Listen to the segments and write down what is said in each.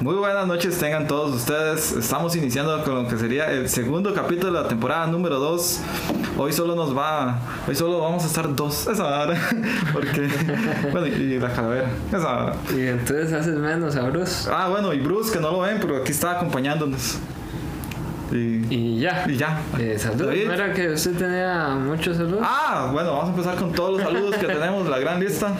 Muy buenas noches tengan todos ustedes. Estamos iniciando con lo que sería el segundo capítulo de la temporada número 2. Hoy solo nos va, hoy solo vamos a estar dos esa hora. Porque, bueno, y la calavera, esa hora. Y entonces haces menos a Bruce. Ah, bueno, y Bruce, que no lo ven, pero aquí está acompañándonos. Y, Y ya. y ya. Eh, salud. David. ¿No era que usted tenía muchos saludos? Ah, bueno, vamos a empezar con todos los saludos que tenemos, la gran lista.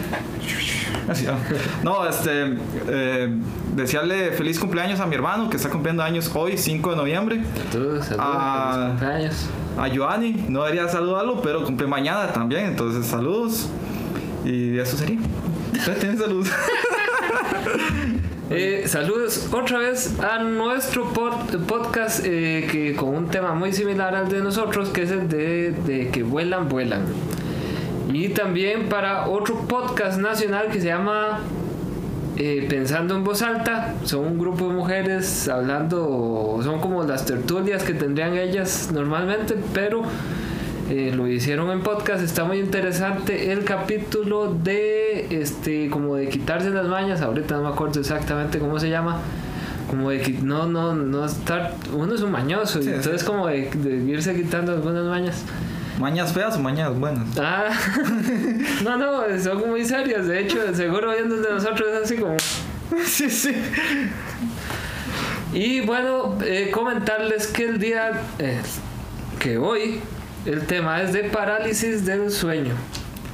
Ah. No, este, eh, desearle feliz cumpleaños a mi hermano que está cumpliendo años hoy, 5 de noviembre. Saludos, saludos. Ah. feliz cumpleaños. A Joanny, no debería saludarlo, pero cumple mañana también, entonces saludos. Y eso sería. Usted tiene saludos. Eh, saludos otra vez a nuestro pod- podcast eh, que con un tema muy similar al de nosotros, que es el de, de que vuelan, vuelan. Y también para otro podcast nacional que se llama eh, Pensando en Voz Alta. Son un grupo de mujeres hablando, son como las tertulias que tendrían ellas normalmente, pero eh, lo hicieron en podcast. Está muy interesante el capítulo de, este, como de quitarse las mañas. Ahorita no me acuerdo exactamente cómo se llama. Como de que no, no, no estar. Uno es un mañoso, y entonces sí. como de, de irse quitando algunas mañas. Mañas feas o mañas buenas. Ah, no, no, son muy serias. De hecho, seguro viendo de nosotros es así como. Sí, sí. Y bueno, eh, comentarles que el día. eh, que hoy el tema es de parálisis del sueño.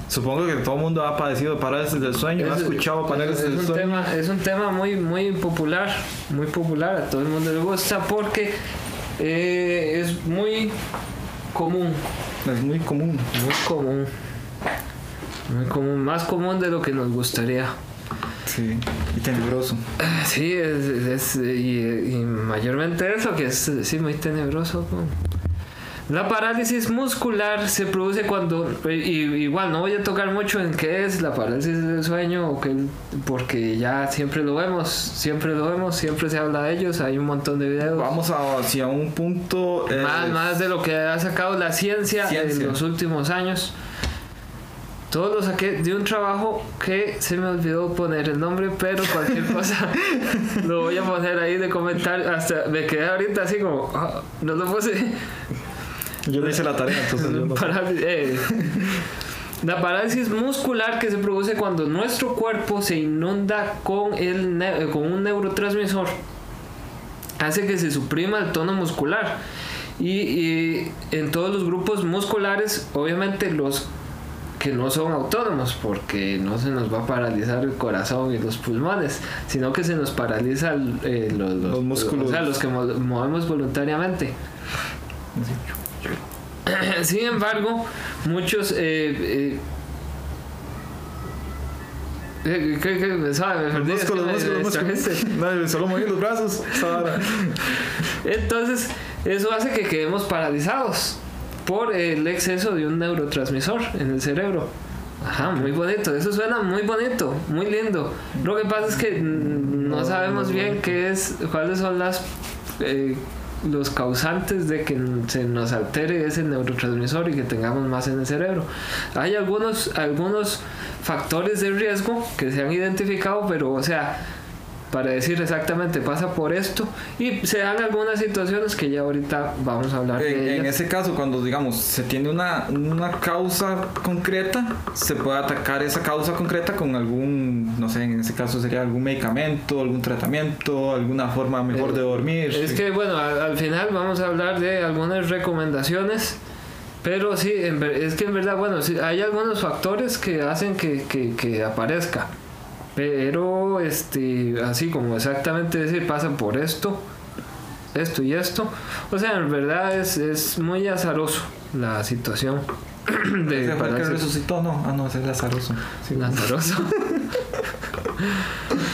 Supongo que todo el mundo ha padecido parálisis del sueño, ha Es- escuchado es- parálisis es del sueño. tema Es un tema muy, muy popular, muy popular, a todo el mundo le gusta porque eh, es muy común, Es muy común. muy común, muy común, más común de lo que nos gustaría. Sí. Y tenebroso. Sí, es, es- y, y mayormente eso, que es sí, muy tenebroso. ¿no? La parálisis muscular se produce cuando, y, igual no voy a tocar mucho en qué es la parálisis del sueño, o qué- porque ya siempre lo vemos, siempre lo vemos, siempre se habla de ellos, hay un montón de videos. Vamos hacia un punto. eh, Más, más de lo que ha sacado la ciencia, Ciencia. en los últimos años. Todo lo saqué de un trabajo que se me olvidó poner el nombre, pero cualquier cosa lo voy a poner ahí de comentar. Hasta me quedé ahorita así como, ah, no lo puse. Yo no hice la tarea, entonces yo no. Parálisis, eh. La parálisis muscular que se produce cuando nuestro cuerpo se inunda con, el ne- eh, con un neurotransmisor hace que se suprima el tono muscular. Y, y en todos los grupos musculares, obviamente los que no son autónomos, porque no se nos va a paralizar el corazón y los pulmones, sino que se nos paraliza el- eh, los, los- Los músculos. o sea, los que mo- movemos voluntariamente. Sin embargo, muchos... eh, eh, eh, ¿qué- qué? Me sabe, me músculos, me músculos, músculos. distrajiste. No, solo moví los brazos. Entonces, eso hace que quedemos paralizados por el exceso de un neurotransmisor en el cerebro. Ajá, muy bonito, eso suena muy bonito, muy lindo. Lo que pasa es que no sabemos bien qué es, cuáles son las eh, los causantes de que se nos altere ese neurotransmisor y que tengamos más en el cerebro. Hay algunos algunos factores de riesgo que se han identificado, pero o sea, para decir exactamente pasa por esto y se dan algunas situaciones que ya ahorita vamos a hablar de En, ese caso, cuando digamos se tiene una, una causa concreta, se puede atacar esa causa concreta con algún, no sé, en ese caso sería algún medicamento, algún tratamiento, alguna forma mejor Eh, de dormir. Es que bueno, al, al final vamos a hablar de algunas recomendaciones, pero sí, en ver- es que en verdad, bueno, sí, hay algunos factores que hacen que, que, que aparezca, pero este, así como exactamente decir, pasan por esto, esto y esto, o sea, en verdad es, es muy azaroso la situación de ¿Ese fue el que resucitó? No, ah, no, ese es Lazaroso. Sí, Lazaroso.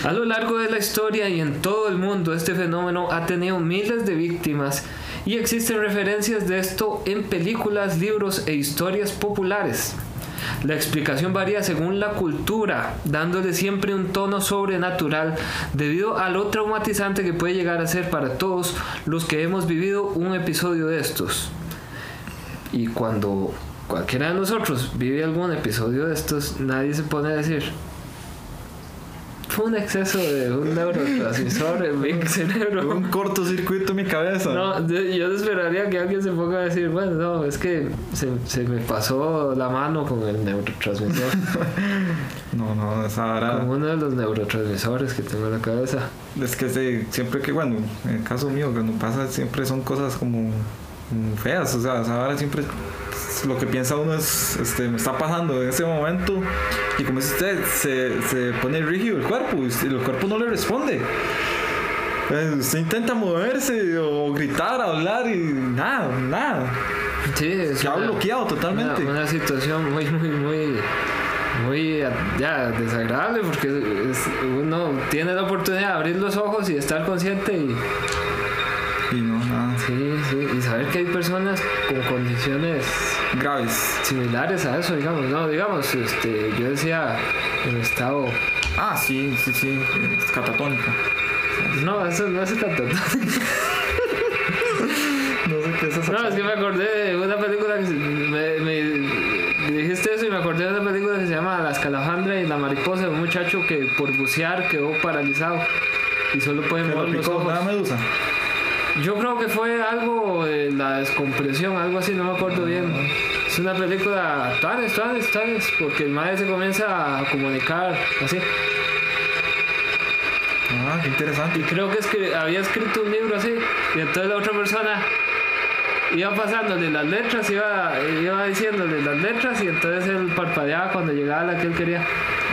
A lo largo de la historia y en todo el mundo, este fenómeno ha tenido miles de víctimas y existen referencias de esto en películas, libros e historias populares. La explicación varía según la cultura, dándole siempre un tono sobrenatural debido a lo traumatizante que puede llegar a ser para todos los que hemos vivido un episodio de estos. Y cuando cualquiera de nosotros vive algún episodio de estos, nadie se pone a decir, fue un exceso de un neurotransmisor en mi cerebro. Un cortocircuito en mi cabeza. No, yo esperaría que alguien se ponga a decir, bueno, no, es que se, se me pasó la mano con el neurotransmisor, No, no, esa vara. con uno de los neurotransmisores que tengo en la cabeza. Es que sí, siempre que, bueno, en el caso mío, cuando pasa siempre son cosas como mm, feas, o sea, esa vara siempre lo que piensa uno es, este, me está pasando en ese momento y como dice usted, se, se pone rígido el cuerpo y el cuerpo no le responde. Eh, Usted intenta moverse o gritar, hablar y nada, nada. Sí, es Queda una- bloqueado totalmente. Una, una situación muy, muy, muy, muy ya desagradable porque es- uno tiene la oportunidad de abrir los ojos y estar consciente y, Y no, nada. sí, sí, y saber que hay personas con condiciones Graves. similares a eso, digamos, no, digamos, este, yo decía en estado, Ah, sí, sí, sí, es catatónico. no, eso no es tanto. No sé qué es eso. No, es que me acordé de una película que me, me dijiste eso y me acordé de una película que se llama La escalafandra y la mariposa, un muchacho que por bucear quedó paralizado y solo puede ¿Qué lo mover los ojos. Una medusa. Yo creo que fue algo de la descompresión, algo así, no me acuerdo bien. Es una película tanes, tanes, tanes, porque el madre se comienza a comunicar así. Ah, qué interesante. Y creo que es que había escrito un libro así, y entonces la otra persona iba pasándole las letras, iba, iba diciéndole las letras, y entonces él parpadeaba cuando llegaba la que él quería.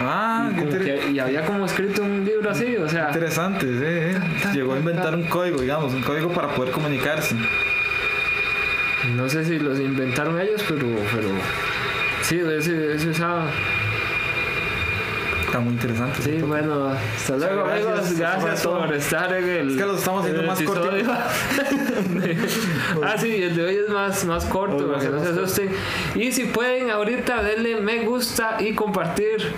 Ah, Y, qué como inter- que- y había como escrito un libro así, o sea, interesante. sí, eh. Llegó a inventar un código, digamos, un código para poder comunicarse. no sé si los inventaron ellos, pero, pero sí, ese, ese usaba. Está muy interesante. Sí, bueno, hasta luego Gracias, amigos, gracias por estar en el... Es que los estamos haciendo más episodio. ah, sí, el de hoy es más, más corto, para que no se corto. asusten. Y si pueden, ahorita denle me gusta y compartir.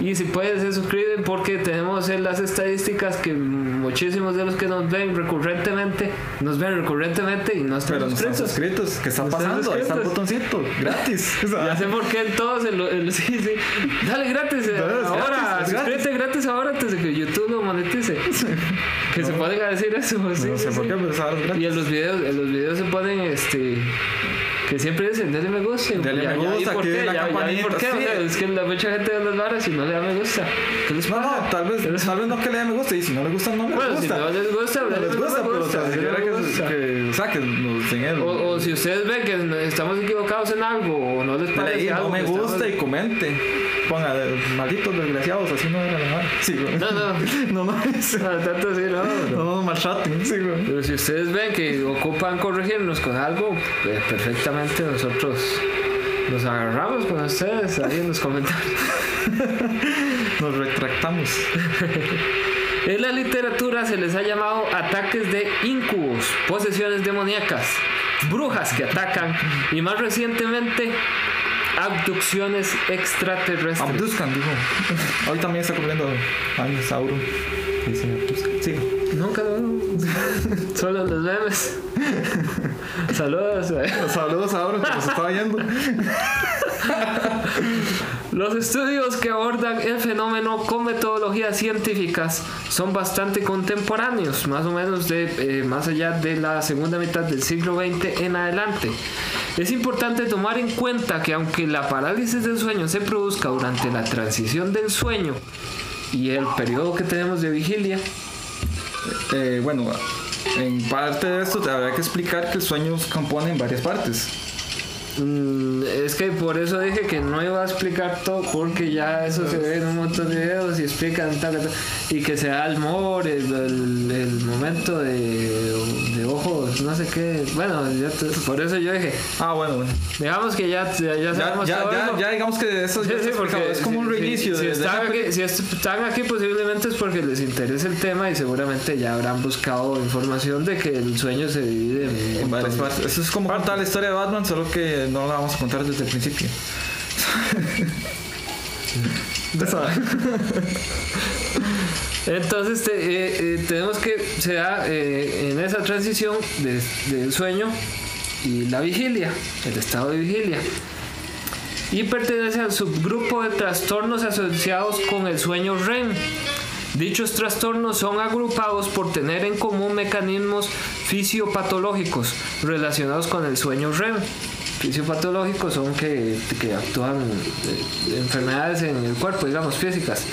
Y si pueden, se suscriben porque tenemos en las estadísticas que muchísimos de los que nos ven recurrentemente, nos ven recurrentemente y no están Pero no están suscritos. suscritos. ¿Qué está No pasando? Ahí está el suscritos. botoncito. Gratis. O sea, Ya sé por qué en todos el, el- sí, sí. Dale gratis eh, ahora, gratis, suscríbete gratis. ahora antes de que YouTube lo monetice. Que se a decir eso, sí, no sé sí, por qué, pero es ahora es gratis. Y en los videos, en los videos se ponen este que siempre dicen dale me gusta. Dale ya- me ya gusta, por qué, la ya- campanita, por qué, o sí. sea, es que la mucha gente de las varas y no le da me gusta. ¿Qué les No, pasa? no, tal vez, tal vez no que le dé me gusta y si no le gusta, no le Bueno, si gusta. no les gusta, no denle les gusta, pero gusta, tan denle siquiera me que, gusta. que, o sea, que nos den el. O, o si ustedes ven que estamos equivocados en algo o no les Dale parece ahí, algo no me gusta y comente. Ponga, malditos desgraciados, así no era la madre. Sí, güey. No, no. No, no, es- No, tanto así, no. no nos maltraten. Sí, güey. Pero si ustedes ven que ocupan corregirnos con algo, pues perfectamente nosotros nos agarramos con ustedes ahí en los comentarios. Nos retractamos. En la literatura se les ha llamado ataques de incubos, posesiones demoníacas, brujas que atacan y más recientemente abducciones extraterrestres. Abduzcan, dijo. Hoy también está cumpliendo años Sauron. Dice Abduzcan. Sí. Nunca lo Solo los memes. Saludos. eh. Saludos a Sauron que nos estaba yendo. Los estudios que abordan el fenómeno con metodologías científicas son bastante contemporáneos, más o menos de eh, más allá de la segunda mitad del siglo XX en adelante. Es importante tomar en cuenta que aunque la parálisis del sueño se produzca durante la transición del sueño y el periodo que tenemos de vigilia, Eh, bueno, en parte de esto te habría que explicar que el sueño se compone en varias partes. Mm, es que por eso dije que no iba a explicar todo porque ya eso se ve en un montón de videos y explican tal, tal, y que se da el mor, el, el- el momento de, de ojos, no sé qué. Bueno, ya te- por eso yo dije, Ah, bueno, bueno. digamos que ya, ya, ya Ya, sabemos ya, digamos que eso Sí, sí, porque es como un reinicio si, están aquí, si están aquí posiblemente es porque les interesa el tema y seguramente ya habrán buscado información de que el sueño se divide en, en varias montón. partes. Eso es como contar la historia de Batman, solo que no la vamos a contar desde el principio. Entonces te- eh, eh, tenemos que se da eh, en esa transición de- del sueño y la vigilia, el estado de vigilia. Y pertenece al subgrupo de trastornos asociados con el sueño REM, Dichos trastornos son agrupados por tener en común mecanismos fisiopatológicos relacionados con el sueño REM. Fisiopatológicos son que, que actúan eh, enfermedades en el cuerpo, digamos, físicas.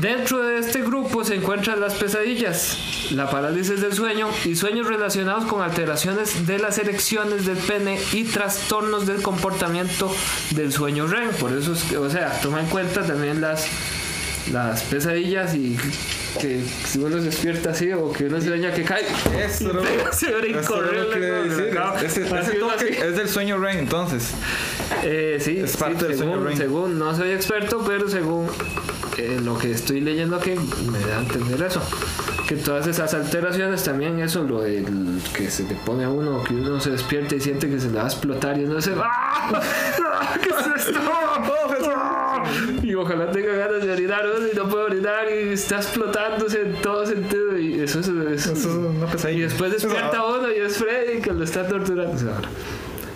Dentro de este grupo se encuentran las pesadillas, la parálisis del sueño y sueños relacionados con alteraciones de las erecciones del pene y trastornos del comportamiento del sueño REM. Por eso, es que, o sea, toma en cuenta también las, las pesadillas y que si uno se despierta así o que uno sueña que cae. Eso, ¿no? Se Eso lo que. Ese, ese toque así. es del sueño REM, entonces. Eh, sí, Es sí, parte del sueño según, REM. según, no soy experto, pero según eh, lo que estoy leyendo aquí, me da a entender eso. Que todas esas alteraciones también, eso, lo del que se le pone a uno, que uno se despierta y siente que se le va a explotar y uno se ¡Ah! ¿Qué es esto? ¡Ah! Y ojalá tenga ganas de orinar uno y no puede orinar y está explotándose en todo sentido. Y eso es. es- Eso es una y después despierta uno y es Freddy que lo está torturando. O sea,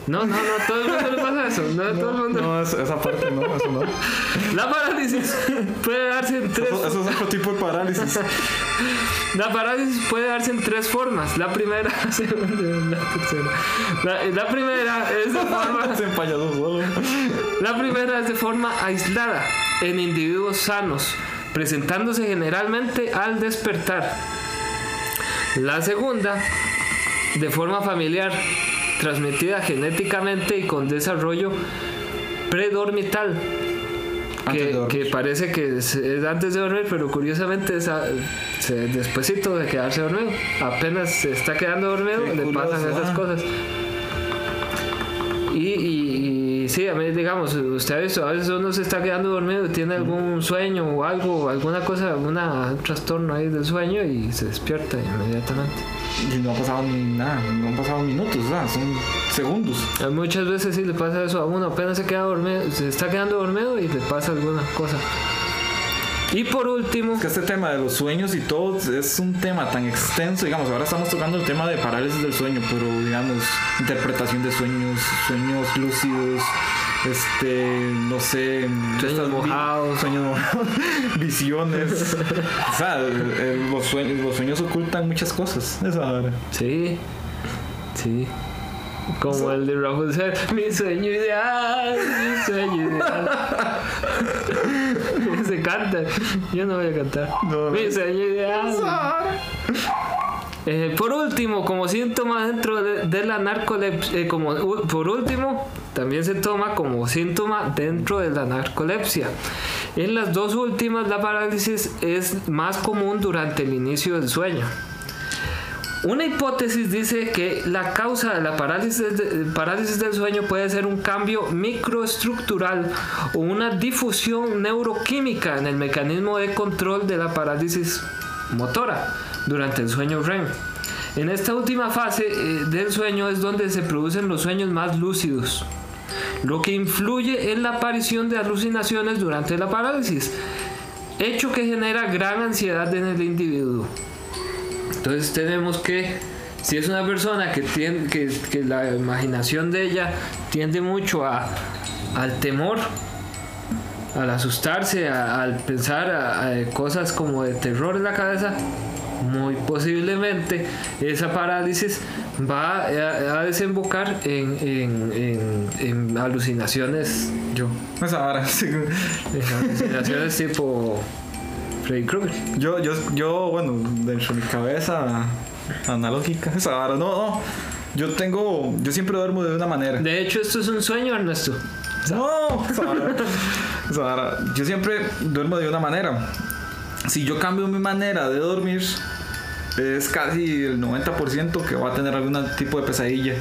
no, no, no, todo el mundo le pasa eso. No, todo el mundo. No, es- esa parte no, eso no. La parálisis puede darse en tres. Eso, eso es otro tipo de parálisis. La parálisis puede darse en tres formas. La primera, la segunda, la tercera. La, la primera es de forma, Se empallado solo. la primera es de forma aislada en individuos sanos, presentándose generalmente al despertar. La segunda, de forma familiar, transmitida genéticamente y con desarrollo predormital. De Que, que parece que es, es antes de dormir, pero curiosamente es a- se- despuesito de quedarse dormido. Apenas se está quedando dormido, Qué le curioso, pasan esas ah. cosas. Y, y, y sí, a mí, digamos, usted ha visto, a veces uno se está quedando dormido, tiene algún sueño o algo, alguna cosa, un trastorno ahí del sueño y se despierta inmediatamente. Y no ha pasado ni nada, no han pasado minutos, son segundos. Muchas veces sí le pasa eso a uno, apenas se queda dormido, se está quedando dormido y le pasa alguna cosa. Y por último, Es que este tema de los sueños y todo es un tema tan extenso, digamos, ahora estamos tocando el tema de parálisis del sueño, pero digamos, interpretación de sueños, sueños lúcidos, este, no sé, Sueños mojados. sueños mojados, visiones, o sea, los, sueños, los sueños ocultan muchas cosas, eso ahora. sí, sí. Como el de Rapunzel, mi sueño ideal, mi sueño ideal. canta, yo no voy a cantar. No, no. Eh, por último, como síntoma dentro de, de la narcolepsia, como u- por último, también se toma como síntoma dentro de la narcolepsia. En las dos últimas, la parálisis es más común durante el inicio del sueño. Una hipótesis dice que la causa de la parálisis, de- parálisis del sueño puede ser un cambio microestructural o una difusión neuroquímica en el mecanismo de control de la parálisis motora durante el sueño REM. En esta última fase eh, del sueño es donde se producen los sueños más lúcidos, lo que influye en la aparición de alucinaciones durante la parálisis, hecho que genera gran ansiedad en el individuo. Entonces tenemos que, si es una persona que, tiene, que, que la imaginación de ella tiende mucho a, al temor, al asustarse, a- al pensar a- a cosas como de terror en la cabeza, muy posiblemente esa parálisis va a, a desembocar en, en- en- en alucinaciones, yo, Eso ahora, sí. en alucinaciones tipo Freddy Krueger. Yo, yo, yo, bueno, dentro de mi cabeza analógica, esa no, no. Yo tengo, yo siempre duermo de una manera. De hecho, esto es un sueño, Ernesto. No, Sara. Sara, yo siempre duermo de una manera. Si yo cambio mi manera de dormir, es casi el 90% que va a tener algún tipo de pesadilla.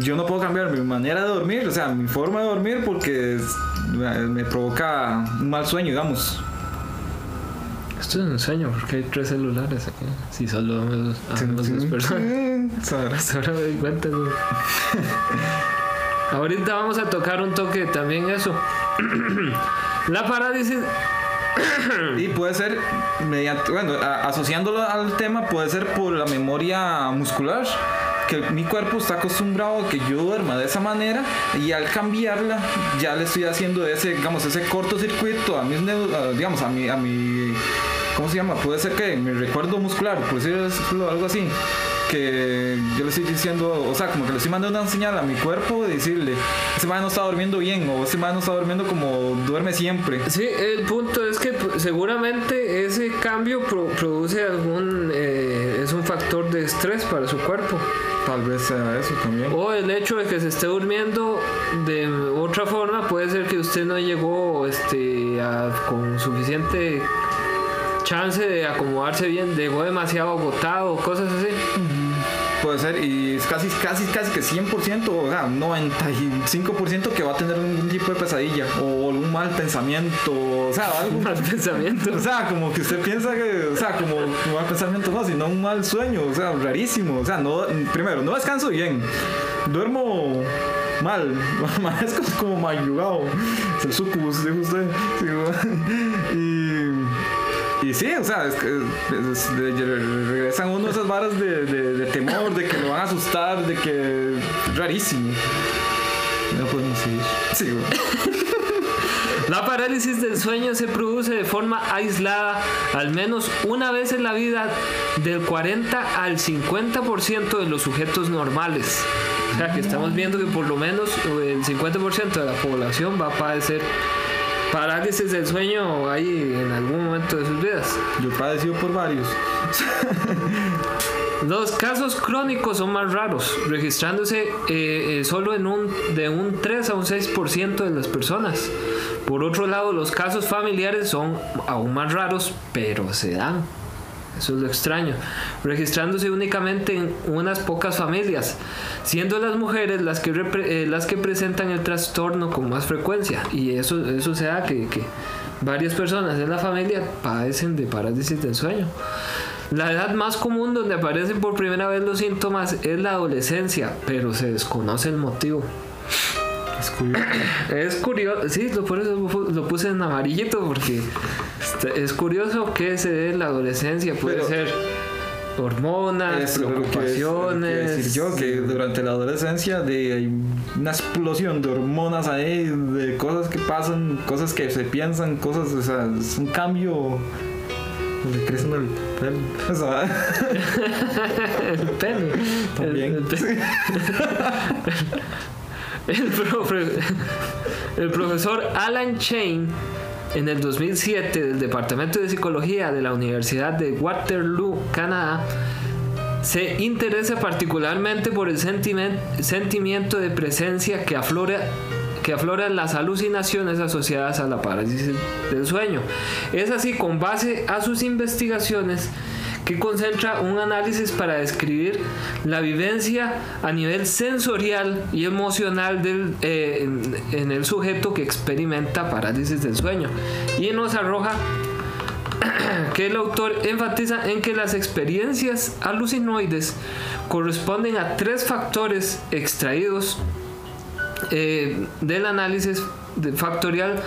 Yo no puedo cambiar mi manera de dormir, o sea, mi forma de dormir porque me provoca un mal sueño, digamos. Esto es un sueño porque hay tres celulares aquí. Si solo dos personas. Ahora me doy cuenta. Ahorita vamos a tocar un toque también eso. La parálisis. Y puede ser mediante, bueno, a- asociándolo al tema, puede ser por la memoria muscular que mi cuerpo está acostumbrado a que yo duerma de esa manera y al cambiarla ya le estoy haciendo ese, digamos, ese cortocircuito a mis, digamos, a mi, a mi, ¿cómo se llama? Puede ser que mi recuerdo muscular, por decirlo algo así, que yo le estoy diciendo, o sea, como que le estoy mandando una señal a mi cuerpo de decirle, ese man no está durmiendo bien o ese man no está durmiendo como duerme siempre. Sí, el punto es que pues, seguramente ese cambio pro- produce algún, eh, factor de estrés para su cuerpo. Tal vez sea eso también. O el hecho de que se esté durmiendo de otra forma puede ser que usted no llegó este, a- con suficiente chance de acomodarse bien, llegó demasiado agotado, cosas así. Puede ser, y es casi, casi, casi que 100%, o sea, 95% que va a tener algún tipo de pesadilla o algún mal pensamiento, o sea, algo. Mal pensamiento. O sea, como que usted piensa que, o sea, como un mal pensamiento no, sino un mal sueño, o sea, rarísimo. O sea, no, primero, no descanso bien, duermo mal, amanezco como mayugado, es el sucubus, dijo usted. Sí. Y sí, o sea, es que es- regresan uno esas varas de, de- de temor, de que lo van a asustar, de que. rarísimo. No podemos seguir. Sí, güey. La parálisis del sueño se produce de forma aislada al menos una vez en la vida del 40 al 50% de los sujetos normales. O sea que estamos viendo que por lo menos eh, el 50% de la población va a padecer parálisis del sueño ahí en algún momento de sus vidas. Yo he padecido por varios. Los casos crónicos son más raros, registrándose eh, eh, solo en un, de un 3 a un 6% de las personas. Por otro lado, los casos familiares son aún más raros, pero se dan. Eso es lo extraño. Registrándose únicamente en unas pocas familias, siendo las mujeres las que, eh, las que presentan el trastorno con más frecuencia. Y eso, eso se que, que varias personas en la familia padecen de parálisis del sueño. La edad más común donde aparecen por primera vez los síntomas es la adolescencia, pero se desconoce el motivo. Es curioso. Es curioso, sí, lo, por eso lo pu- lo puse en amarillito porque este, es curioso que se dé en la adolescencia. Puede Pero- ser hormonas, Eso es preocupaciones. decir yo, que durante la adolescencia de, hay una explosión de hormonas ahí, de cosas que pasan, cosas que se piensan, cosas, o sea, es un cambio. Le crecen el pelo. O sea, el pene. También. El, el pe- El profe- el profesor Alan Chain en el 2007 del Departamento de Psicología de la Universidad de Waterloo, Canadá, se interesa particularmente por el sentimiento de presencia que aflora que aflora en las alucinaciones asociadas a la parálisis del sueño. Es así con base a sus investigaciones que concentra un análisis para describir la vivencia a nivel sensorial y emocional del, eh, en, el sujeto que experimenta parálisis del sueño. Y nos arroja que el autor enfatiza en que las experiencias alucinoides corresponden a tres factores extraídos eh, del análisis factorial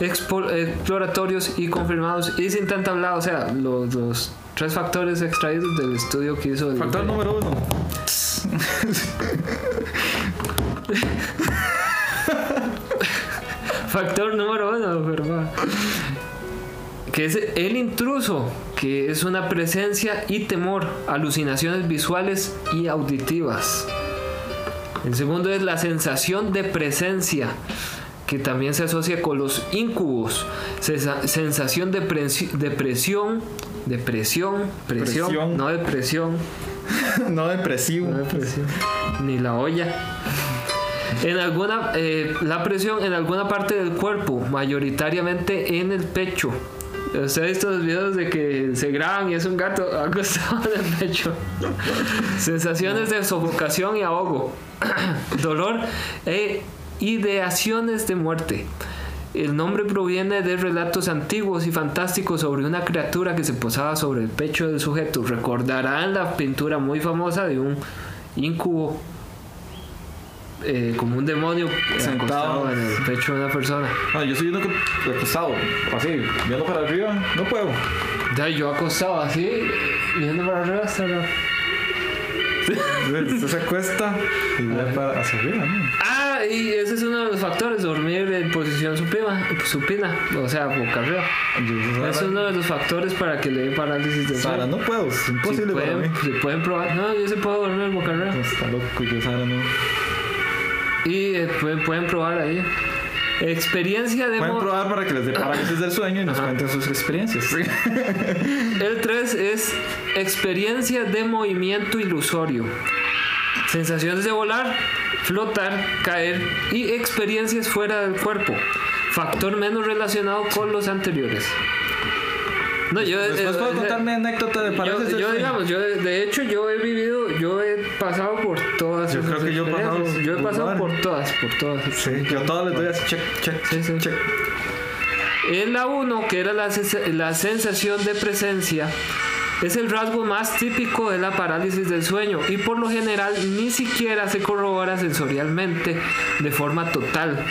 exploratorios y confirmados y sin tanta hablada, o sea, los, los tres factores extraídos del estudio que hizo el factor número uno. Factor número uno, ¿verdad? Que es el intruso, que es una presencia y temor, alucinaciones visuales y auditivas. El segundo es la sensación de presencia, que también se asocia con los incubos. Sensa- sensación de presi- depresión, presión, Presión. no depresión, no depresivo. no depresión, ni la olla. En alguna, eh, la presión en alguna parte del cuerpo, mayoritariamente en el pecho. ¿Usted ha visto los videos de que se graban y es un gato acostado en el pecho? Sensaciones de sofocación y ahogo, dolor e ideaciones de muerte. El nombre proviene de relatos antiguos y fantásticos sobre una criatura que se posaba sobre el pecho del sujeto. Recordarán la pintura muy famosa de un incubo eh, como un demonio eh, Sentado. en el pecho de una persona. No, yo estoy viendo que acostado, así, viendo para arriba, no puedo. Ya, yo acostado así, viendo para arriba hasta la- Usted se acuesta y ve para hacia arriba, ¿no? Ah, y ese es uno de los factores, dormir en posición supina, supina o sea, boca arriba. Es uno de los factores para que le dé parálisis del Sara, no puedo, es imposible si para pueden, mí. si pueden probar. No, yo sí puedo dormir boca arriba. Está loco, yo Sara no. Y eh, pueden, pueden probar ahí. Experiencia de Pueden probar para que les dé parálisis del sueño y nos Ajá. cuenten sus experiencias. El 3 es experiencia de movimiento ilusorio. Sensaciones de volar, flotar, caer y experiencias fuera del cuerpo. Factor menos relacionado con los anteriores. No, yo, Después eh, puedo eh, anécdota de yo, digamos, yo de hecho yo he vivido, yo he pasado por todas Yo creo que yo he pasado. Yo he pasado por todas, por todas. Sí, yo a todas les doy así, check, check, Sí, sí. check. En la 1, que era la, la sensación de presencia, es el rasgo más típico de la parálisis del sueño y por lo general ni siquiera se corrobora sensorialmente de forma total.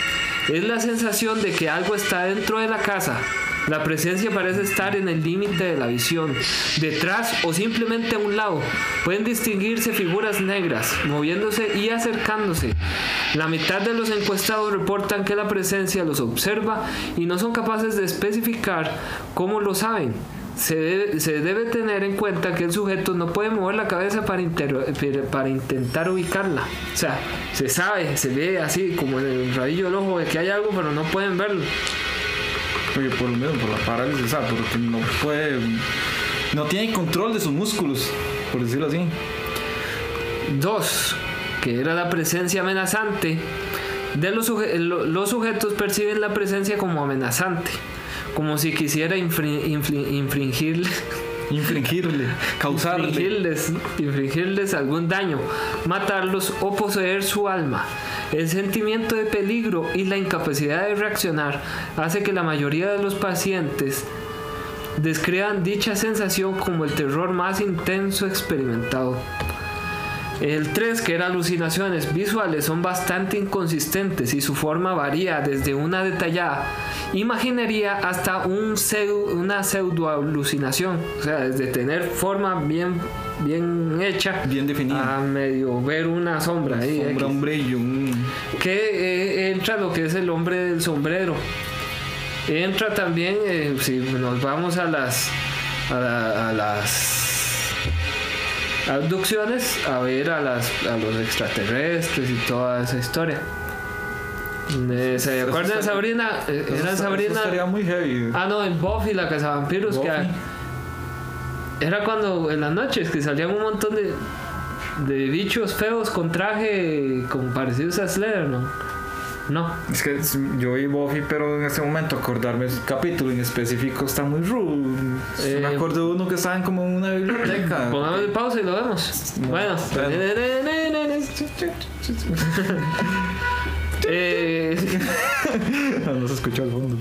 Es la sensación de que algo está dentro de la casa. La presencia parece estar en el límite de la visión, detrás o simplemente a un lado. Pueden distinguirse figuras negras moviéndose y acercándose. La mitad de los encuestados reportan que la presencia los observa y no son capaces de especificar cómo lo saben. Se debe, se debe tener en cuenta que el sujeto no puede mover la cabeza para, inter- para intentar ubicarla. O sea, se sabe, se ve así como en el rabillo del ojo de que hay algo, pero no pueden verlo. Oye, por lo menos por la parálisis, sea, porque no puede. No tiene control de sus músculos, por decirlo así. Dos, que era la presencia amenazante. De los, suje- lo- los sujetos perciben la presencia como amenazante, como si quisiera infri- infli- infringirle, Infringirle, causarle. infringirles, infringirles algún daño, matarlos o poseer su alma. El sentimiento de peligro y la incapacidad de reaccionar hace que la mayoría de los pacientes describan dicha sensación como el terror más intenso experimentado. El 3, que era alucinaciones visuales, son bastante inconsistentes y su forma varía desde una detallada imaginería hasta un una pseudo alucinación, o sea, desde tener forma bien, bien hecha Bien definida. a medio ver una sombra ahí. Sombra, un brillo, que eh, entra lo que es el hombre del sombrero. Entra también, eh, si nos vamos a las a, la- a las abducciones, a ver a, las, a los extraterrestres y toda esa historia. Eh, ¿Se acuerdan de Sabrina? Eh, Eso Era Sabrina. eso muy heavy. Ah, no, en Buffy, la cazavampiros, que era cuando en las noches que salían un montón de, de bichos feos con traje como parecidos a Slenderman. No. Es que yo vi Buffy, pero en ese momento acordarme el capítulo en específico está muy rudo. Eh, me acuerdo de uno que estaba en como una biblioteca. Pongamos de pausa y lo vemos. Bueno. Eh, no se escuchó al fondo.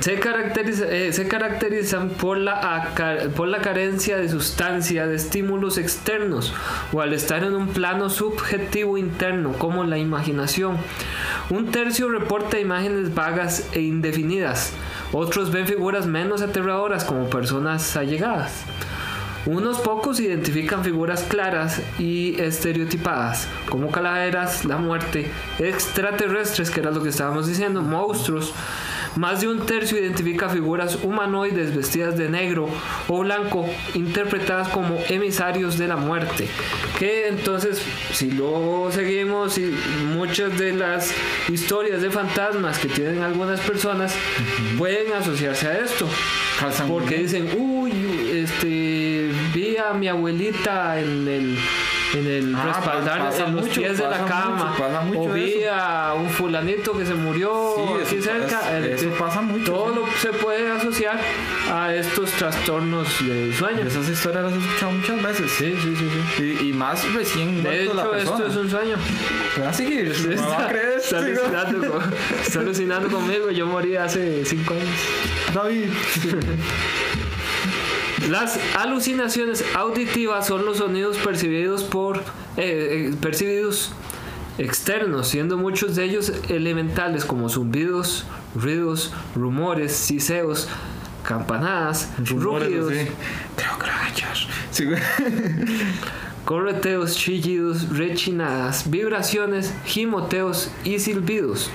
se, caracteriza- eh, se caracterizan por la, por la carencia de sustancia, de estímulos externos o al estar en un plano subjetivo interno como la imaginación. Un tercio reporta imágenes vagas e indefinidas. Otros ven figuras menos aterradoras como personas allegadas. Unos pocos identifican figuras claras y estereotipadas, como calaveras, la muerte, extraterrestres, que era lo que estábamos diciendo, monstruos. Más de un tercio identifica figuras humanoides vestidas de negro o blanco, interpretadas como emisarios de la muerte. Que entonces, si lo seguimos, y muchas de las historias de fantasmas que tienen algunas personas pueden asociarse a esto. Calzan Porque bien. dicen, uy, este, vi a mi abuelita en el, en el Ah, respaldar pasa en los mucho, pies de la cama. mucho, o vi eso. a un fulanito que se murió Sí, aquí eso cerca. El- eso pasa mucho, Todo sí. lo se puede asociar a estos trastornos del sueño. Esas historias las he escuchado muchas veces. Sí, sí, sí, sí. Y, y más recién De la esto es un sueño. ¿Me va a seguir? ¿Me va a creer? está, alucinando con- está alucinando conmigo. Yo morí hace cinco años. David. Las alucinaciones auditivas son los sonidos percibidos por eh, eh, percibidos externos, siendo muchos de ellos elementales como zumbidos, ruidos, rumores, siseos, campanadas, Rumores rugidos. Sí, correteos, chillidos, rechinadas, vibraciones, gimoteos y silbidos.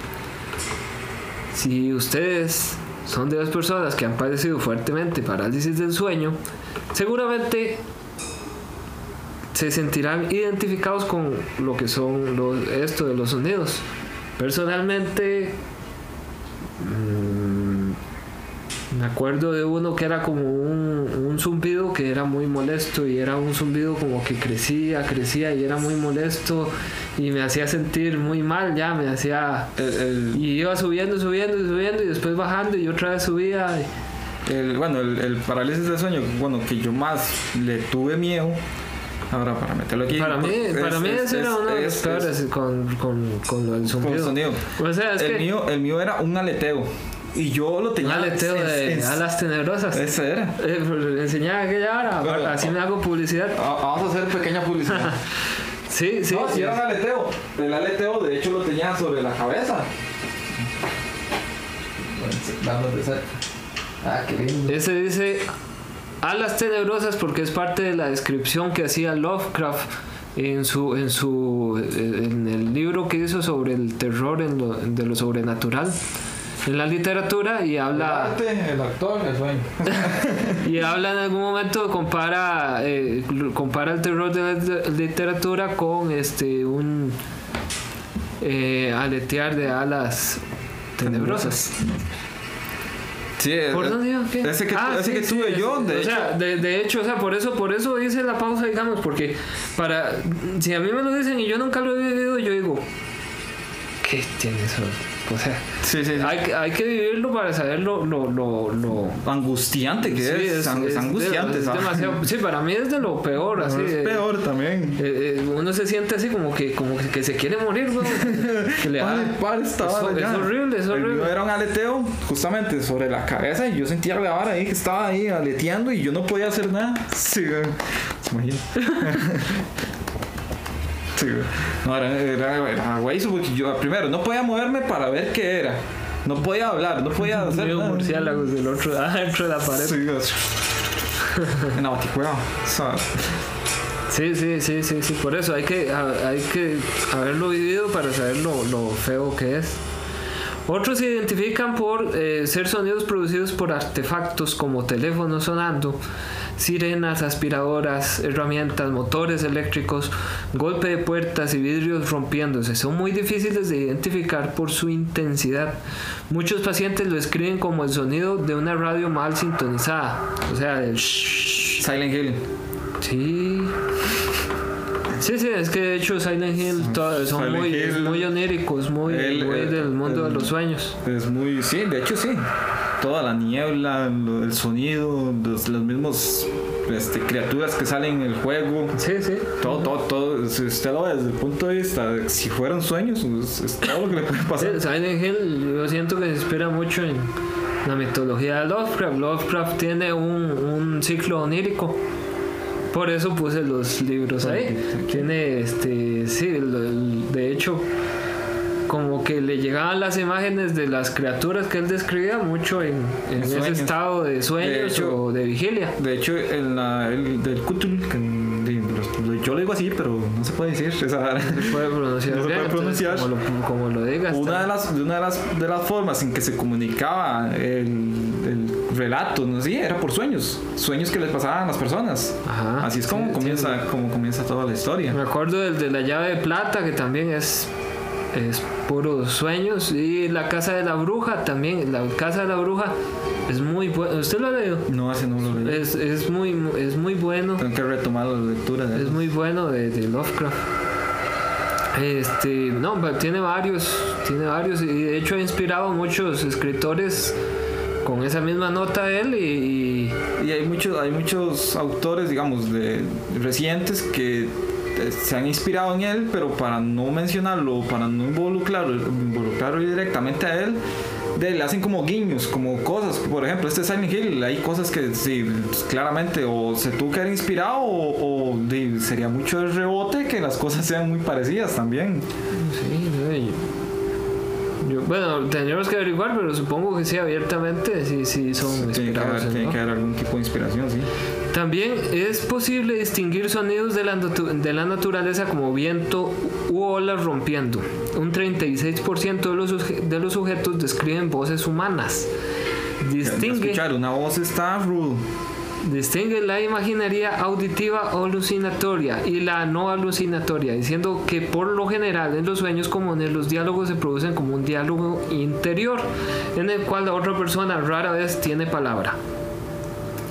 Si ustedes son de las personas que han padecido fuertemente parálisis del sueño, seguramente se sentirán identificados con lo que son los, esto de los sonidos. Personalmente, mm, me acuerdo de uno que era como un, un zumbido que era muy molesto y era un zumbido como que crecía, crecía y era muy molesto y me hacía sentir muy mal ya, me hacía... El, el- Y iba subiendo, subiendo, subiendo y después bajando y otra vez subía. el- bueno, el, el parálisis del sueño, bueno, que yo más le tuve miedo. Ahora, para meterlo aquí. Para mí, es- para mí es- era uno de los es- peores es- con, con, con lo del con zumbido. el sonido. O sea, es el, que mío, el mío era un aleteo. Y yo lo un tenía. aleteo en- de en- alas tenebrosas. Ese era. Eh, pues, enseñaba aquella hora, Bueno, así me hago publicidad. Ah, Vamos a hacer pequeña publicidad. Sí, sí. no, si era un aleteo. El aleteo, de hecho, lo tenía sobre la cabeza. Vamos de cerca. Ah, qué lindo. Ese dice alas tenebrosas porque es parte de la descripción que hacía Lovecraft en su en su en el libro que hizo sobre el terror en lo- de lo sobrenatural en la literatura y El habla arte, el actor, el sueño. y habla en algún momento compara eh, compara el terror de la literatura con este un eh, aletear de alas tenebrosas Sí, ¿Por eh, dónde iba? ¿Qué? Ese que, Ah, ese sí, que sí, tuve yo, de o hecho. sea, de, de hecho, o sea, por eso, por eso hice la pausa, digamos, porque para, si a mí me lo dicen y yo nunca lo he vivido, yo digo, ¿qué tiene eso? O sea, sí, sí, sí. hay, que- hay que vivirlo para saber lo, lo, lo, lo- Angustiante que es, es, de- angustiante. es demasiado, sí, para mí es de lo peor, así. es eh, peor también. eh, eh, uno se siente así como que, como que, se quiere morir, güey. Que le Pare, pare esta es, vara es horrible, es horrible. mío era un aleteo justamente sobre la cabeza y yo sentía la vara ahí que estaba ahí aleteando y yo no podía hacer nada. Sí, güey. No, era, era, era porque yo primero no podía moverme para ver qué era. No podía hablar, no podía hacer Veo nada. murciélagos del otro, adentro de la pared. Sí. ¿sabes? Sí, sí, sí, sí, sí, por eso hay que, ha- hay que haberlo vivido para saber lo, lo feo que es. Otros se identifican por eh, ser sonidos producidos por artefactos como teléfonos sonando, sirenas, aspiradoras, herramientas, motores eléctricos, golpe de puertas y vidrios rompiéndose. Son muy difíciles de identificar por su intensidad. Muchos pacientes lo escriben como el sonido de una radio mal sintonizada. O sea, el shhh. Silent Hill. Sí. Sí, sí, es que de hecho Silent Hill son Silent muy, Hill. muy oníricos, muy, El- muy el- del mundo de el- los sueños. Es muy, sí, de hecho sí. Toda la niebla, el sonido, los, los mismos este, criaturas que salen en el juego. Sí, sí. Todo, todo, todo. Si usted lo ve desde el punto de vista de si fueran sueños, es, es todo lo que le puede pasar. Silent Hill yo siento que se inspira mucho en la mitología de Lovecraft. Lovecraft tiene un, un ciclo onírico. Por eso puse los libros ahí. Tiene este, sí, el- de hecho, como que le llegaban las imágenes de las criaturas que él describía mucho en, en ese estado de sueños hecho- o de vigilia. De hecho, en la, el del Cthulhu, de- yo lo digo así, pero no se puede decir. Esa, Se puede pronunciar No se puede entonces, pronunciar. Como lo, como lo digas. Una de las, de una de las, de las formas en que se comunicaba el, el relato, ¿no? Sí, era por sueños, sueños que les pasaban a las personas. Ajá, Así es como sí, comienza, como comienza toda la historia. Me acuerdo del de la llave de plata, que también es, es puros sueños. Y la casa de la bruja también. La casa de la bruja es muy buena. ¿Usted lo ha leído? No, ese no lo leí. Es, es, muy, es muy bueno. Tengo que retomar la lectura de Es eso. muy bueno de, de Lovecraft. Este, no, va- tiene varios, tiene varios y de hecho ha inspirado a muchos escritores con esa misma nota él y, y- Y hay muchos, hay muchos autores, digamos, de recientes que se han inspirado en él, pero para no mencionarlo, para no involucrarlo, involucrarlo directamente a él, de, le hacen como guiños, como cosas. Por ejemplo, este Silent Hill, hay cosas que sí, claramente o se tuvo que haber inspirado o, o de- sería mucho el rebote que las cosas sean muy parecidas también. Sí, no, yo, bueno, tendríamos que averiguar, pero supongo que sí, abiertamente, sí, sí son Tiene que, haber, algún tipo de inspiración, sí. También es posible distinguir sonidos de la, natu- de la naturaleza como viento u olas rompiendo. Un 36% de los, de los sujetos describen voces humanas. Distingue, Escuchar una voz está rudo. Distingue la imaginería auditiva o alucinatoria y la no alucinatoria, diciendo que por lo general en los sueños comunes los diálogos se producen como un diálogo interior, en el cual la otra persona rara vez tiene palabra.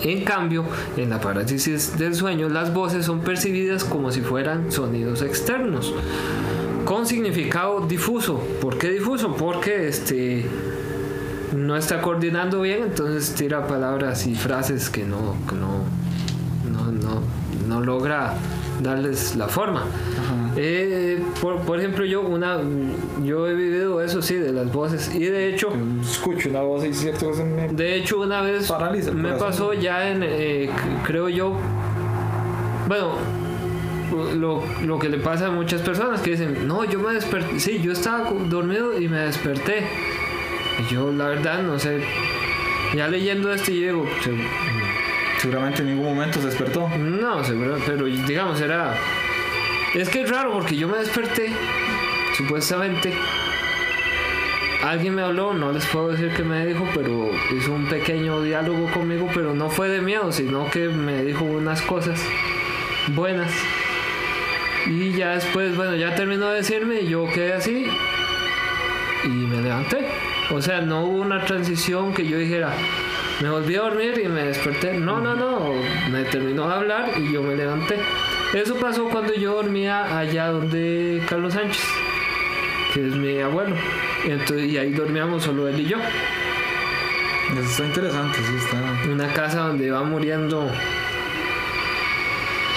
En cambio, en la parálisis del sueño, las voces son percibidas como si fueran sonidos externos, con significado difuso. ¿Por qué difuso? Porque este no está coordinando bien, entonces tira palabras y frases que no, que no, no, no, no logra darles la forma. Eh, por, por ejemplo, yo una yo he vivido eso sí de las voces y de hecho Escucho una voz y cierto que se me... de hecho, una vez Paraliza me pasó ya en, eh, creo yo, bueno, lo, lo que le pasa a muchas personas que dicen, no, yo me desperté, sí, yo estaba dormido y me desperté. Y yo, la verdad, no sé, ya leyendo esto, yo digo, "Se- Seguramente en ningún momento se despertó. no, seguro, pero digamos, era. Es que es raro porque yo me desperté, supuestamente. Alguien me habló, no les puedo decir qué me dijo, pero hizo un pequeño diálogo conmigo, pero no fue de miedo, sino que me dijo unas cosas buenas. Y ya después, bueno, ya terminó de decirme y yo quedé así y me levanté. O sea, no hubo una transición que yo dijera, me volví a dormir y me desperté. No, no, no, me terminó de hablar y yo me levanté. Eso pasó cuando yo dormía allá donde Carlos Sánchez, que es mi abuelo. Entonces, y ahí dormíamos solo él y yo. Eso está interesante, sí, está. Una casa donde va muriendo.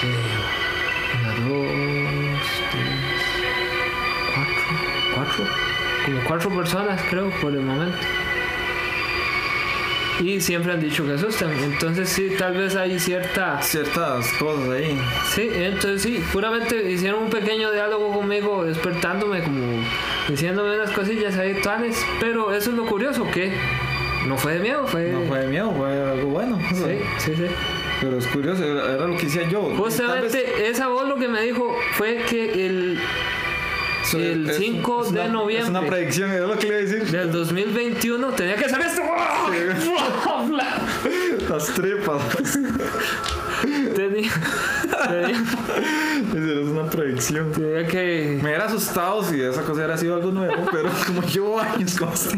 eh, una, dos, tres, cuatro, cuatro, como cuatro personas creo por el momento. Y siempre han dicho que asustan. Entonces sí, tal vez hay cierta... Ciertas cosas ahí. Sí, entonces sí, puramente hicieron un pequeño diálogo conmigo, despertándome como diciéndome unas cosillas ahí, tuanes. Pero eso es lo curioso, que no fue de miedo, fue... No fue de miedo, fue algo bueno. Sí, sí, sí. Pero es curioso, era lo que decía yo. Vez- Justamente esa voz lo que me dijo fue que el, el es- 5 es de una- Es una noviembre predicción, es lo que le iba a decir. del 2021 tenía que hacer esto. Las tripas. tenía, es una predicción. tenía que... Me hubiera asustado si esa cosa hubiera sido algo nuevo, pero como llevo años con esto.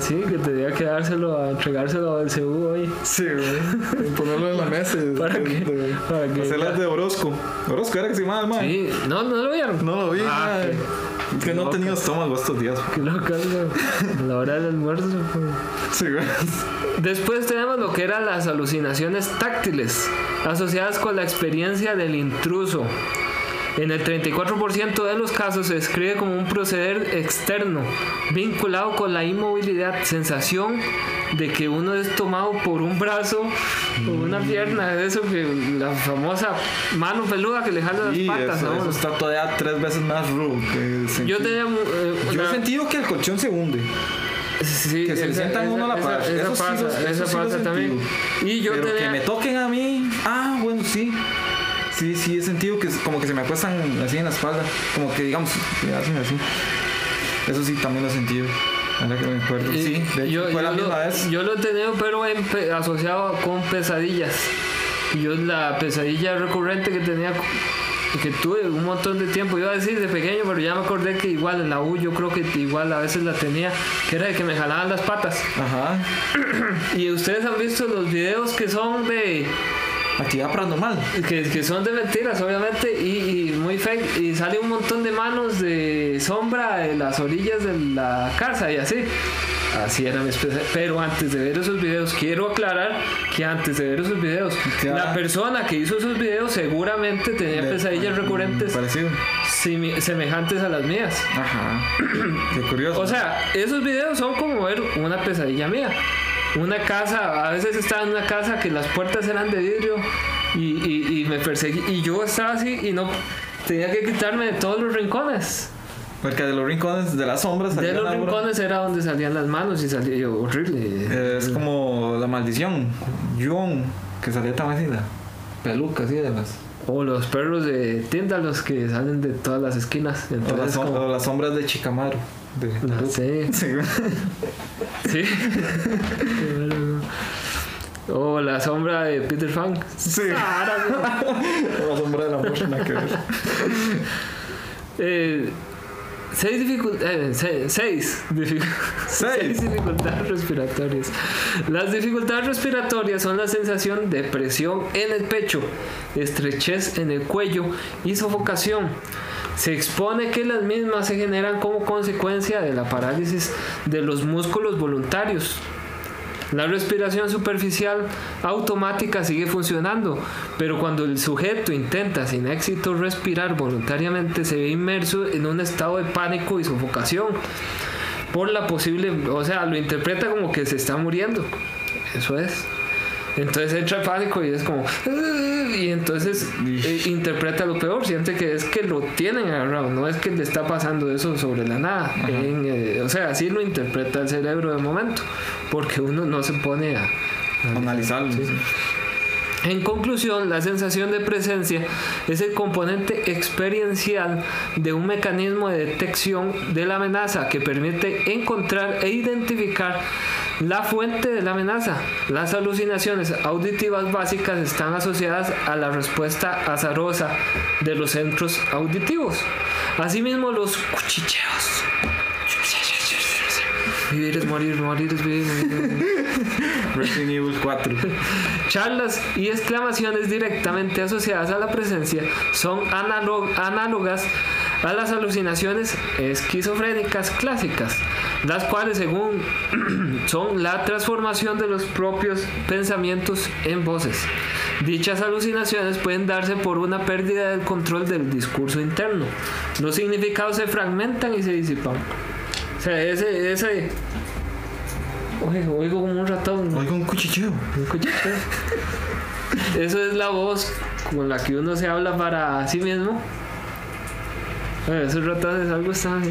Sí, que tenía que dárselo, a, entregárselo al CU hoy. Sí, güey. Ponerlo en la mesa. ¿Para qué? de- Para que- Hacerlas de Orozco. Orozco era que se llamaba el man. Sí, no, no lo vieron. No lo vi, Ah, Es que no he tenido estómago estos días. Qué loca, ¿no? la hora del almuerzo. pues. Sí, güey. Después tenemos lo que eran las alucinaciones táctiles, asociadas con la experiencia del intruso. En el 34% de los casos se describe como un proceder externo, vinculado con la inmovilidad, sensación de que uno es tomado por un brazo o una pierna, eso que la famosa mano peluda que le jala las patas. eso, a eso está todavía tres veces más rudo. Yo tenía eh, Yo he una- sentido que el colchón se hunde. Sí, Que se le sientan a uno a la esa- par. Esa, Eso pasa, eso esa sí he pasa también. Y yo pero tenía. que me toquen a mí. Ah, bueno, sí. Sí, sí, he sentido que es como que se me acuestan así en la espalda. Como que, digamos, me hacen así. Eso sí, también lo he sentido. Ahora que me acuerdo. y- Sí, de hecho, yo, fue yo la lo, misma vez. yo lo he tenido, pero en asociado con pesadillas. Y Yo la pesadilla recurrente que tenía, que tuve un montón de tiempo, iba a decir de pequeño, pero ya me acordé que igual en la U yo creo que igual a veces la tenía, que era de que me jalaban las patas. Ajá. Y ustedes han visto los videos que son de Actividad paranormal. Que, que son de mentiras, obviamente, y, y muy fake. Y sale un montón de manos de sombra de las orillas de la casa y así. Así era mi especie. Pero antes de ver esos videos, quiero aclarar que antes de ver esos videos, Ya. la persona que hizo esos videos seguramente tenía pesadillas recurrentes Parecido. semejantes a las mías. Ajá. Qué curioso. O sea, esos videos son como ver una pesadilla mía. Una casa, a veces estaba en una casa que las puertas eran de vidrio y, y- y me perseguí. Y yo estaba así y no tenía que quitarme de todos los rincones. Porque de los rincones de las sombras De salía los rincones era donde salían las manos y salía yo, horrible. Es como la maldición. Yuon, que salía tan así, la peluca así de las. O los perros de Tíndalos que salen de todas las esquinas. O las, como, o las sombras de Chicamaro. De, no sé. Sí. Sí. o la sombra de Peter Funk. Sí. Sara, güey. la sombra de la nada que ver. Eh, seis, eh, se- seis, dificu- Seis. seis dificultades respiratorias. Las dificultades respiratorias son la sensación de presión en el pecho, estrechez en el cuello y sofocación. Se expone que las mismas se generan como consecuencia de la parálisis de los músculos voluntarios. La respiración superficial automática sigue funcionando, pero cuando el sujeto intenta sin éxito respirar voluntariamente se ve inmerso en un estado de pánico y sofocación por la posible, o sea, lo interpreta como que se está muriendo. Eso es. Entonces entra en pánico y es como "Ah", y entonces eh, interpreta lo peor, siente que es que lo tienen agarrado, no es que le está pasando eso sobre la nada. En, eh, o sea, así lo interpreta el cerebro de momento, porque uno no se pone a, a Analizarlo. sí. en conclusión, la sensación de presencia es el componente experiencial de un mecanismo de detección de la amenaza que permite encontrar e identificar la fuente de la amenaza. Las alucinaciones auditivas básicas están asociadas a la respuesta azarosa de los centros auditivos. Asimismo, los cuchicheos. Vivir es morir, morir es vivir. morir es vivir. Resident Evil 4. Charlas y exclamaciones directamente asociadas a la presencia son análogas a las alucinaciones esquizofrénicas clásicas, las cuales según son la transformación de los propios pensamientos en voces. Dichas alucinaciones pueden darse por una pérdida del control del discurso interno. Los significados se fragmentan y se disipan. O sea, ese, ese, oigo, oigo como un ratón. ¿no? Oigo un cuchicheo. Un cuchicheo. Eso es la voz con la que uno se habla para sí mismo. Eh, Esos ratones algo están.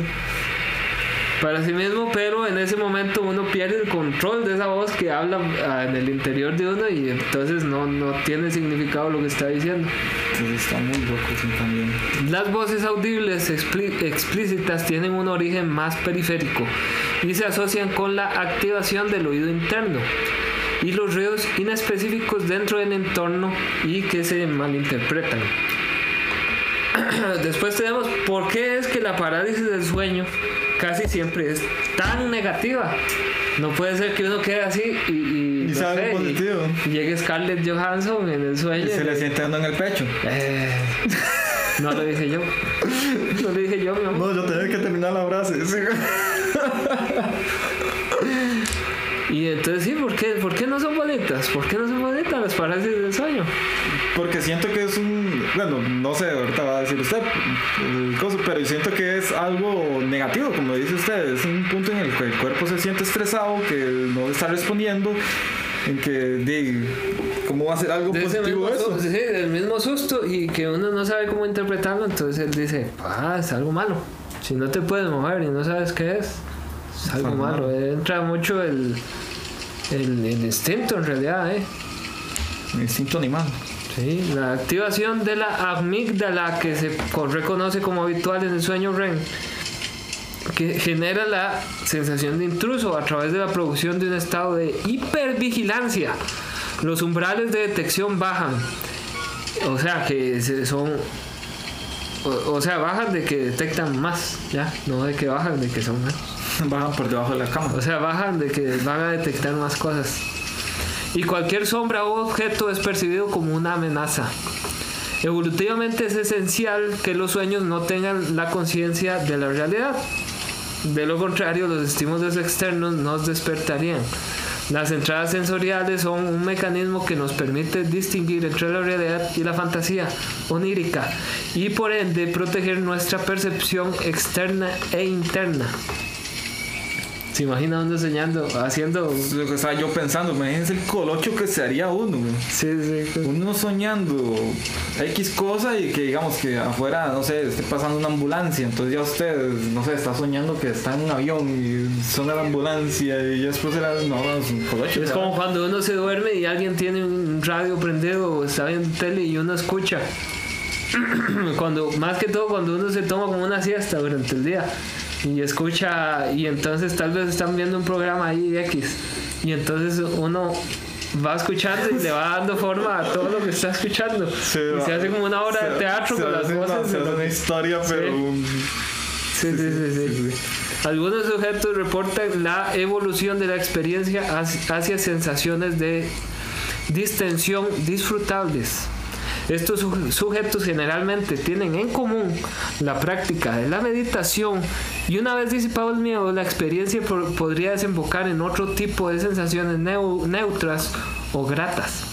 Para sí mismo, pero en ese momento uno pierde el control de esa voz que habla ah, en el interior de uno y entonces no, no tiene significado lo que está diciendo. Entonces está muy loco sí, también. Las voces audibles expli- explícitas tienen un origen más periférico y se asocian con la activación del oído interno y los ruidos inespecíficos dentro del entorno y que se malinterpretan. Después tenemos por qué es que la parálisis del sueño casi siempre es tan negativa. No puede ser que uno quede así y, y, Y no sea algo sé, y- positivo. y llegue Scarlett Johansson en el sueño. Y se le siente uno en el pecho. eh, no lo dije yo. No lo dije yo, mi amor. No, yo tenía que terminar la frase. sí. Y entonces sí, ¿por qué, ¿por qué no son bonitas? ¿Por qué no son bonitas las parálisis del sueño? Porque siento que es un. Bueno, no sé, ahorita va a decir usted el coso, pero siento que es algo negativo, como dice usted. Es un punto en el que el cuerpo se siente estresado, que no está respondiendo, en que. ¿Cómo va a ser algo De positivo eso? su- sí, del mismo susto y que uno no sabe cómo interpretarlo, entonces él dice, ah, es algo malo. Si no te puedes mover y no sabes qué es, es algo malo. Entra mucho el, el, el instinto en realidad, ¿eh? Instinto animal. Sí, la activación de la amígdala que se co- reconoce como habitual en el sueño REM que genera la sensación de intruso a través de la producción de un estado de hipervigilancia. Los umbrales de detección bajan. O sea que son o, o sea, bajan de que detectan más, ya, no de que bajan de que son más. Bajan por debajo de la cama. O sea, bajan de que van a detectar más cosas. Y cualquier sombra o objeto es percibido como una amenaza. Evolutivamente es esencial que los sueños no tengan la conciencia de la realidad. De lo contrario, los estímulos externos nos despertarían. Las entradas sensoriales son un mecanismo que nos permite distinguir entre la realidad y la fantasía onírica y por ende proteger nuestra percepción externa e interna. ¿Se imagina uno soñando, haciendo... Lo que estaba yo pensando, imagínense el colocho que se haría uno. Sí, sí. Uno soñando X cosa y que digamos que afuera, no sé, esté pasando una ambulancia. Entonces ya usted, no sé, está soñando que está en un avión y suena la ambulancia y ya después era, no, es un colocho. Es como cuando uno se duerme y alguien tiene un radio prendido o está viendo tele y uno escucha. cuando Más que todo cuando uno se toma como una siesta durante el día y escucha y entonces tal vez están viendo un programa ahí X y entonces uno va escuchando y le va dando forma a todo lo que está escuchando y se hace como una obra de teatro se con las voces se de hace una historia, pero. un- Sí, sí, sí. Algunos sujetos reportan la evolución de la experiencia hacia sensaciones de distensión disfrutables. Estos su- sujetos generalmente tienen en común la práctica de la meditación y una vez disipado el miedo, la experiencia podría desembocar en otro tipo de sensaciones neu- neutras o gratas,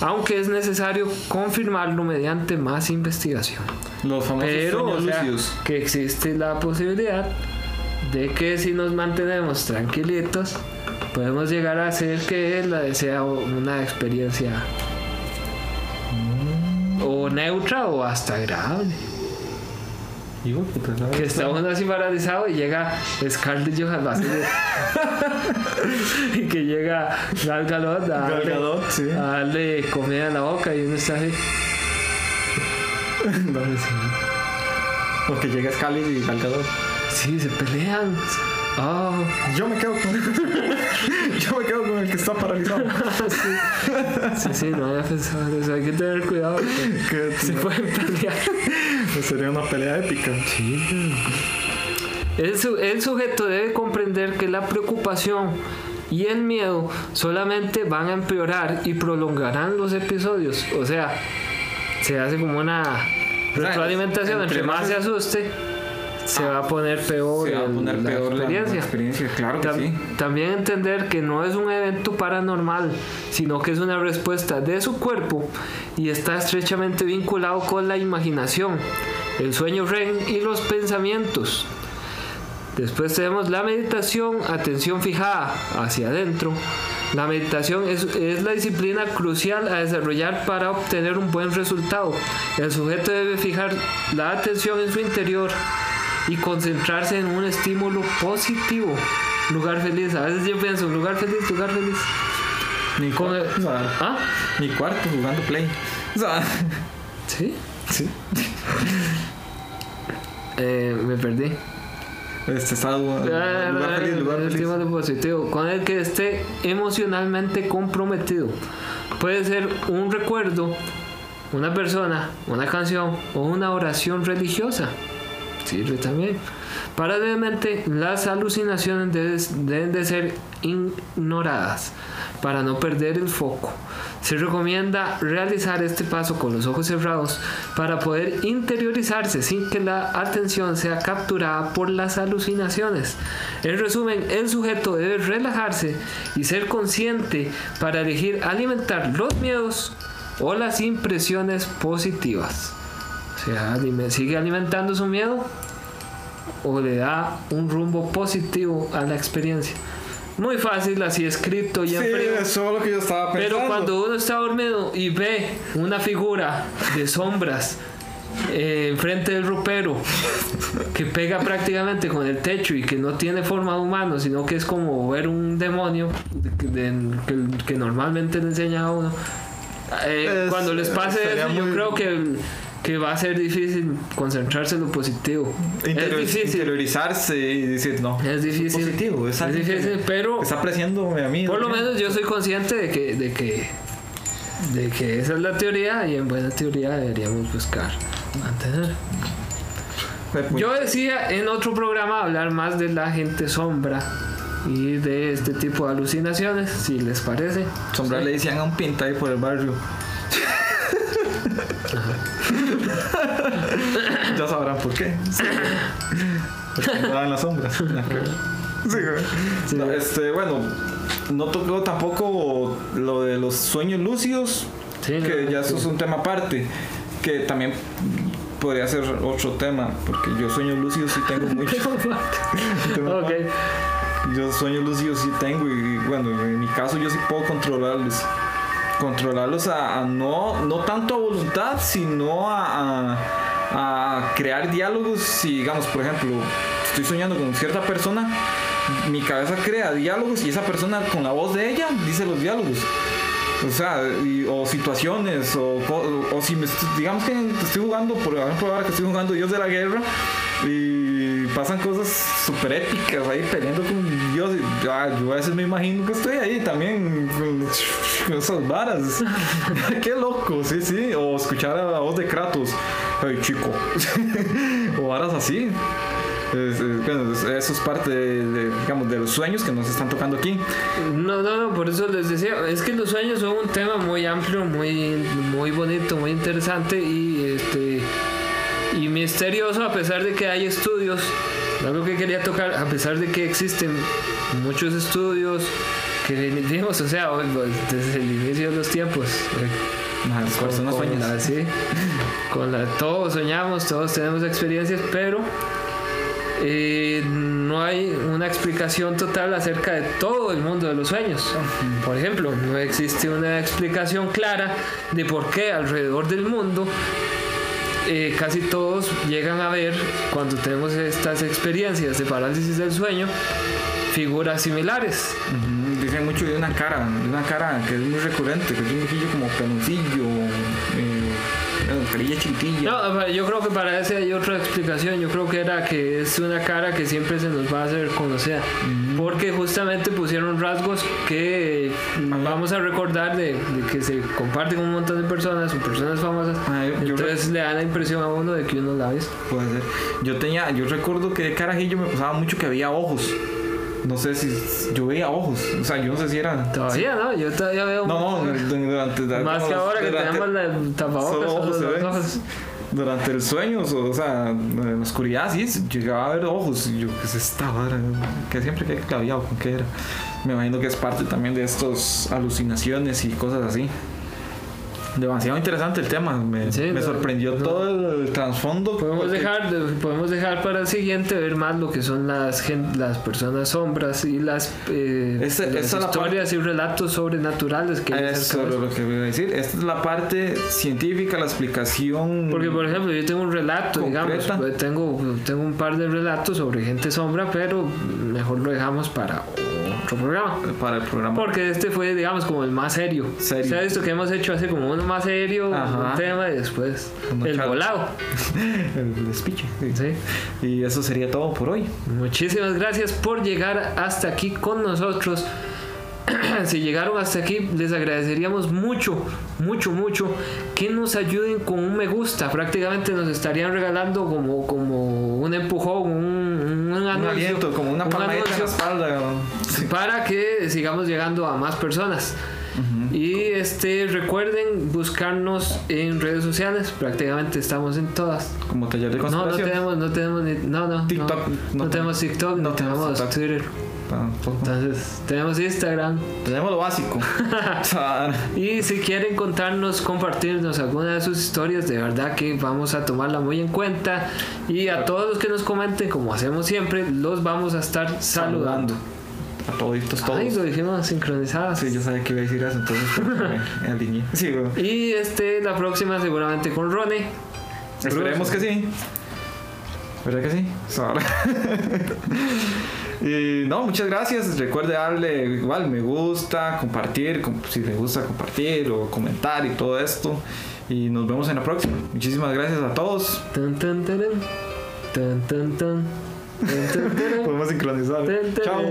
aunque es necesario confirmarlo mediante más investigación. Los famosos Pero, o sea, que existe la posibilidad de que si nos mantenemos tranquilitos, podemos llegar a hacer que la sea una experiencia o neutra o hasta agradable. Hijo de puta, ¿sabes? Que está uno así paralizado y llega Scarlett Johansson y que llega Gal Gadot a Gal darle, Gadot, sí. a darle comida en la boca y uno está así. No, sí. Porque llega Scully y Gal Gadot. Sí, se pelean. Oh, Yo me quedo con Yo me quedo con el que está paralizado. sí. sí, sí, no había pensado en eso. Hay que tener cuidado. Que Se pueden pelear. sería una pelea épica. El, su- el sujeto debe comprender que la preocupación y el miedo solamente van a empeorar y prolongarán los episodios. O sea, se hace como una retroalimentación. entre más- se asuste, se va a poner peor, Se va a el- poner la peor la- experiencia. la experiencia, claro que Tam- sí. También entender que no es un evento paranormal, sino que es una respuesta de su cuerpo y está estrechamente vinculado con la imaginación, el sueño REM y los pensamientos. Después tenemos la meditación, atención fijada hacia adentro. La meditación es, es la disciplina crucial a desarrollar para obtener un buen resultado. El sujeto debe fijar la atención en su interior y concentrarse en un estímulo positivo. Lugar feliz. A veces yo pienso, lugar feliz, lugar feliz. Mi, Con el- cuarto, o sea, ¿Ah? mi cuarto jugando play. O sea, ¿Sí? sí. Eh, me perdí. Este está Ah, lugar feliz, lugar el feliz. positivo, con el que esté emocionalmente comprometido. Puede ser un recuerdo, una persona, una canción o una oración religiosa. Sirve también. Paralelamente, las alucinaciones deben de ser ignoradas para no perder el foco. Se recomienda realizar este paso con los ojos cerrados para poder interiorizarse sin que la atención sea capturada por las alucinaciones. En resumen, el sujeto debe relajarse y ser consciente para elegir alimentar los miedos o las impresiones positivas. Sea, sigue alimentando su miedo o le da un rumbo positivo a la experiencia. Muy fácil, así escrito y en Sí, frío. eso es lo que yo estaba pensando. Pero cuando uno está dormido y ve una figura de sombras eh, enfrente del ropero que pega prácticamente con el techo y que no tiene forma de humano, sino que es como ver un demonio de- de- que, que normalmente le enseña a uno. Eh, Es- cuando les pase eso, yo creo que, que va a ser difícil concentrarse en lo positivo. Interior- es difícil. interiorizarse y decir, no. Es difícil. positivo, es difícil, pero está apreciándome a mí. por lo ¿no? menos yo soy consciente de que, de que, de que esa es la teoría y en buena teoría deberíamos buscar mantener. Yo decía en otro programa hablar más de la gente sombra y de este tipo de alucinaciones, si les parece. Sombra le decían a un pinta ahí por el barrio. Ya sabrán por qué. Porque andaba en las sombras. Sí. Sí. No, este, bueno, no tocó tampoco lo de los sueños lúcidos, Sí, que no, ya sí. eso es un tema aparte, que también podría ser otro tema, porque yo sueños lúcidos sí tengo mucho. Yo sueños lúcidos sí tengo y bueno, en mi caso yo sí puedo controlarlos. Controlarlos a, no, no tanto a voluntad, sino a, a- a crear diálogos. Si digamos, por ejemplo, estoy soñando con cierta persona, mi cabeza crea diálogos y esa persona con la voz de ella dice los diálogos. O sea, y- o situaciones, o, o si me digamos que estoy jugando, por ejemplo, ahora que estoy jugando Dios de la Guerra, y pasan cosas súper épicas ahí peleando con Dios. ah, yo a veces me imagino que estoy ahí también con, esas varas. Qué loco, sí, sí. O escuchar a la voz de Kratos, ay chico, o varas así. Es- es- bueno, es- eso es parte de, de, digamos, de los sueños que nos están tocando aquí. No, no, no, por eso les decía, es que los sueños son un tema muy amplio, muy, muy bonito, muy interesante y este misterioso a pesar de que hay estudios. Algo que quería tocar, a pesar de que existen muchos estudios que vimos, o sea, pues, desde el inicio de los tiempos. eh, con sueñan. la- sí, con la- todos soñamos, todos tenemos experiencias, pero eh, no hay una explicación total acerca de todo el mundo de los sueños. Por ejemplo, no existe una explicación clara de por qué alrededor del mundo eh, casi todos llegan a ver, cuando tenemos estas experiencias de parálisis del sueño, figuras similares. Ujú, Dicen mucho de una cara, de una cara que es muy recurrente, que es un ojillo como peloncillo, eh, chiquitilla. No, yo creo que para ese hay otra explicación. Yo creo que era que es una cara que siempre se nos va a hacer conocida. Porque justamente pusieron rasgos que vamos a recordar de, de que se comparten un montón de personas o personas famosas. Ah, yo- yo Entonces le da la impresión a uno de que uno la ve. Puede ser. Yo tenía, yo recuerdo que de carajillo me pasaba mucho que había ojos. No sé si yo veía ojos, o sea, yo no sé si eran. Todavía, ¿no? Yo todavía veo. No, no, durante, Más que ahora que tenemos la tapabocas. ojos se los ven. ojos. Durante el sueño, o sea, en la oscuridad, sí, llegaba a ver ojos. Y yo, ¿qué es esta vara? Que siempre quedé claviado con qué era. Me imagino que es parte también de estas alucinaciones y cosas así. Demasiado interesante el tema. Me, Sí, me no, sorprendió no. todo el trasfondo. Podemos porque- dejar, de- podemos dejar para el siguiente ver más lo que son las, gen- las personas sombras y las, eh, las la historias y relatos sobrenaturales que Eso es lo que voy a decir. Esta es la parte científica, la explicación. Porque, por ejemplo, yo tengo un relato, digamos, Concreta. pues, tengo, tengo un par de relatos sobre gente sombra, pero mejor lo dejamos para otro programa. para el programa. Porque este fue, digamos, como el más serio. Serio. Se ha visto que hemos hecho así como uno más serio, Ajá. un tema y después el volado. el speech. sí. ¿sí? Y eso sería todo por hoy. Muchísimas gracias por llegar hasta aquí con nosotros. si llegaron hasta aquí, les agradeceríamos mucho, mucho, mucho que nos ayuden con un me gusta. Prácticamente nos estarían regalando como, como un empujón, un, un Un anuncio, aliento, como una un palmadita en la espalda. Para que sigamos llegando a más personas. Y este recuerden buscarnos en redes sociales, prácticamente estamos en todas. Como taller de No, no tenemos, no tenemos ni, no, no, TikTok, no, no no tenemos TikTok, no, tenemos TikTok. Twitter. Tampoco. Entonces, tenemos Instagram. Tenemos lo básico. Y si quieren contarnos, compartirnos alguna de sus historias, de verdad que vamos a tomarla muy en cuenta. Y a todos los que nos comenten, como hacemos siempre, los vamos a estar saludando. Toditos, todos. Ay, lo dijimos sincronizadas. Sí, yo sabía que iba a decir eso, entonces me alineé. Sí, bueno. Y este, la próxima seguramente con Rone. Esperemos que sí. ¿Verdad que sí? Y no, muchas gracias. Recuerde darle igual me gusta, compartir, com- si le gusta compartir o comentar y todo esto. Y nos vemos en la próxima. Muchísimas gracias a todos. Tan, tan. Tan, tan, tan. Podemos sincronizar. Chao.